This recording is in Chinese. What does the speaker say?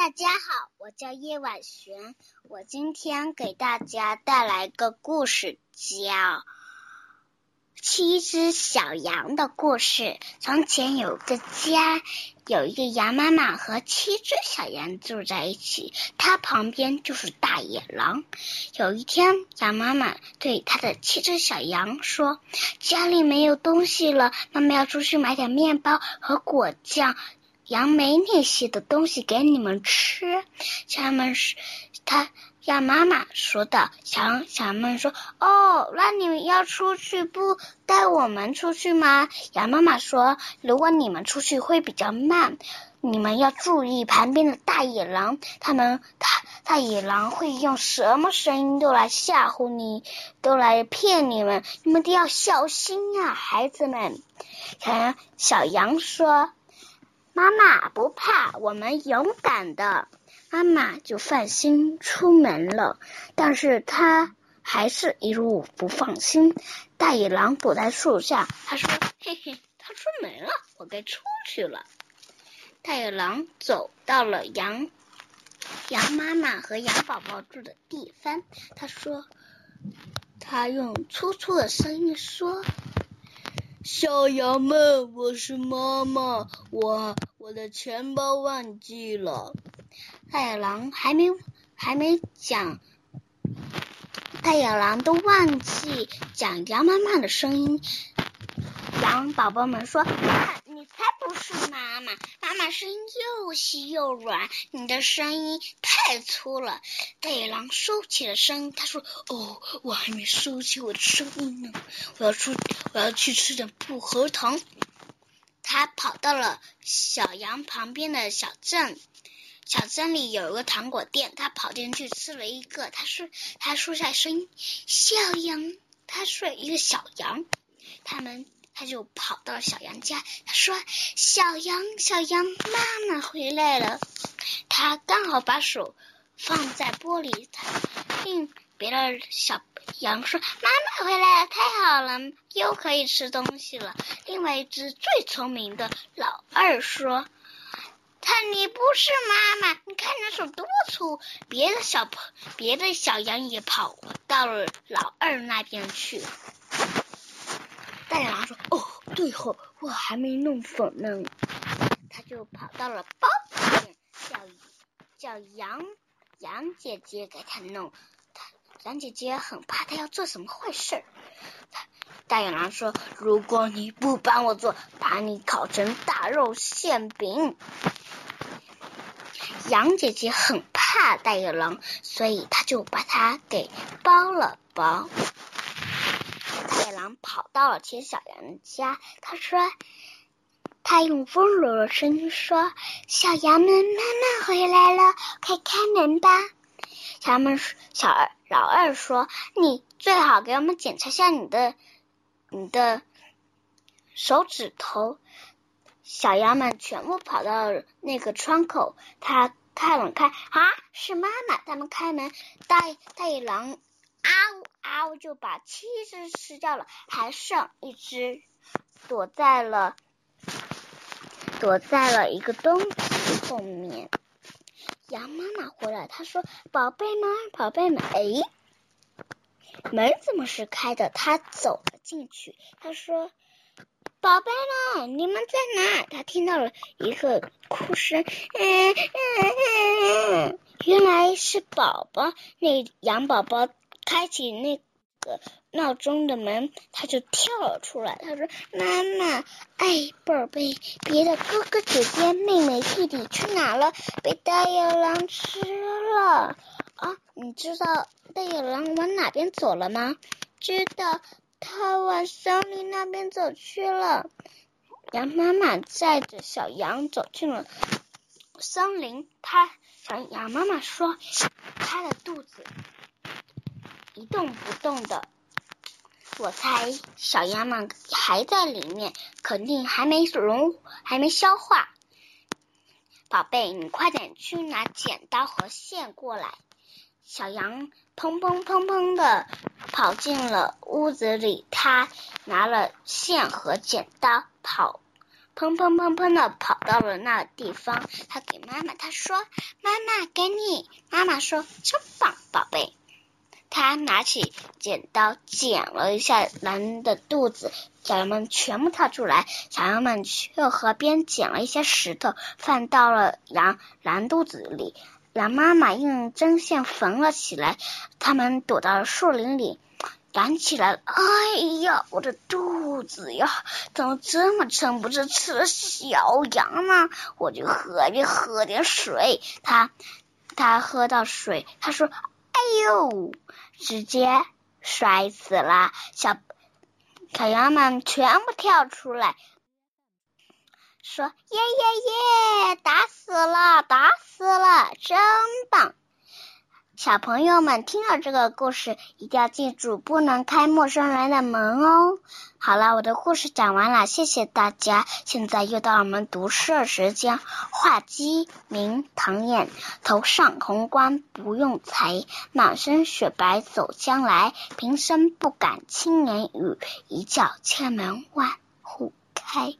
大家好，我叫叶婉璇，我今天给大家带来个故事，叫《七只小羊的故事》。从前有个家，有一个羊妈妈和七只小羊住在一起，它旁边就是大野狼。有一天，羊妈妈对它的七只小羊说：“家里没有东西了，妈妈要出去买点面包和果酱。”杨梅那些的东西给你们吃，小羊们是，他让妈妈说道。小羊小羊们说：“哦，那你们要出去，不带我们出去吗？”羊妈妈说：“如果你们出去会比较慢，你们要注意旁边的大野狼，他们大大野狼会用什么声音都来吓唬你，都来骗你们，你们都要小心呀，孩子们。”小羊小羊说。妈妈不怕，我们勇敢的。妈妈就放心出门了，但是他还是一路不放心。大野狼躲在树下，他说：“嘿嘿，他出门了，我该出去了。”大野狼走到了羊羊妈妈和羊宝宝住的地方，他说：“他用粗粗的声音说。”小羊们，我是妈妈，我我的钱包忘记了。太野狼还没还没讲，太野狼都忘记讲羊妈妈的声音。羊宝宝们说：“你才不是妈妈，妈妈声音又细又软，你的声音太粗了。”大野狼收起了声音，他说：“哦，我还没收起我的声音呢，我要出，我要去吃点薄荷糖。”他跑到了小羊旁边的小镇，小镇里有一个糖果店，他跑进去吃了一个。他说：“他说下声音，小羊，他说一个小羊，他们。”他就跑到小羊家，他说：“小羊，小羊，妈妈回来了。”他刚好把手放在玻璃，另别的小羊说：“妈妈回来了，太好了，又可以吃东西了。”另外一只最聪明的老二说：“他你不是妈妈，你看你手多粗。”别的小朋别的小羊也跑到了老二那边去。大野狼说：“哦，对后我还没弄粉呢。”他就跑到了包子店，叫叫杨杨姐姐给他弄。他杨姐姐很怕他要做什么坏事。大野狼说：“如果你不帮我做，把你烤成大肉馅饼。”杨姐姐很怕大野狼，所以他就把它给包了包。跑到了铁小羊的家，他说：“他用温柔的声音说，小羊们，妈妈回来了，快开门吧。”小羊们，小二老二说：“你最好给我们检查下你的你的手指头。”小羊们全部跑到那个窗口，他看了看啊，是妈妈。他们开门，大大野狼。啊呜啊呜，就把七只吃掉了，还剩一只躲在了躲在了一个东西后面。羊妈妈回来，她说：“宝贝们，宝贝们，哎，门怎么是开的？”她走了进去，她说：“宝贝们，你们在哪？”她听到了一个哭声，嗯嗯嗯，原来是宝宝，那羊宝宝。开启那个闹钟的门，他就跳了出来。他说：“妈妈，哎，宝贝，别的哥哥姐姐、妹妹弟弟去哪了？被大野狼吃了啊！你知道大野狼往哪边走了吗？知道，他往森林那边走去了。”羊妈妈载着小羊走进了森林。他小羊妈妈说：“他的肚子。”一动不动的，我猜小羊们还在里面，肯定还没融，还没消化。宝贝，你快点去拿剪刀和线过来。小羊砰砰砰砰的跑进了屋子里，他拿了线和剪刀，跑砰砰砰砰的跑到了那地方。他给妈妈，他说：“妈妈，给你。”妈妈说：“真棒，宝贝。”他拿起剪刀剪了一下狼的肚子，小羊们全部跳出来。小羊们去河边捡了一些石头，放到了羊狼肚子里。狼妈妈用针线缝了起来。他们躲到了树林里，狼起来了：“哎呀，我的肚子呀，怎么这么撑？不是吃了小羊吗？我就喝点喝点水。”他他喝到水，他说：“哎呦！”直接摔死了，小小羊们全部跳出来，说：“耶耶耶，打死了，打死了，真棒！”小朋友们听了这个故事，一定要记住，不能开陌生人的门哦。好了，我的故事讲完了，谢谢大家。现在又到我们读诗的时间。画鸡明，唐寅。头上红冠不用裁，满身雪白走将来。平生不敢轻言语，一叫千门万户开。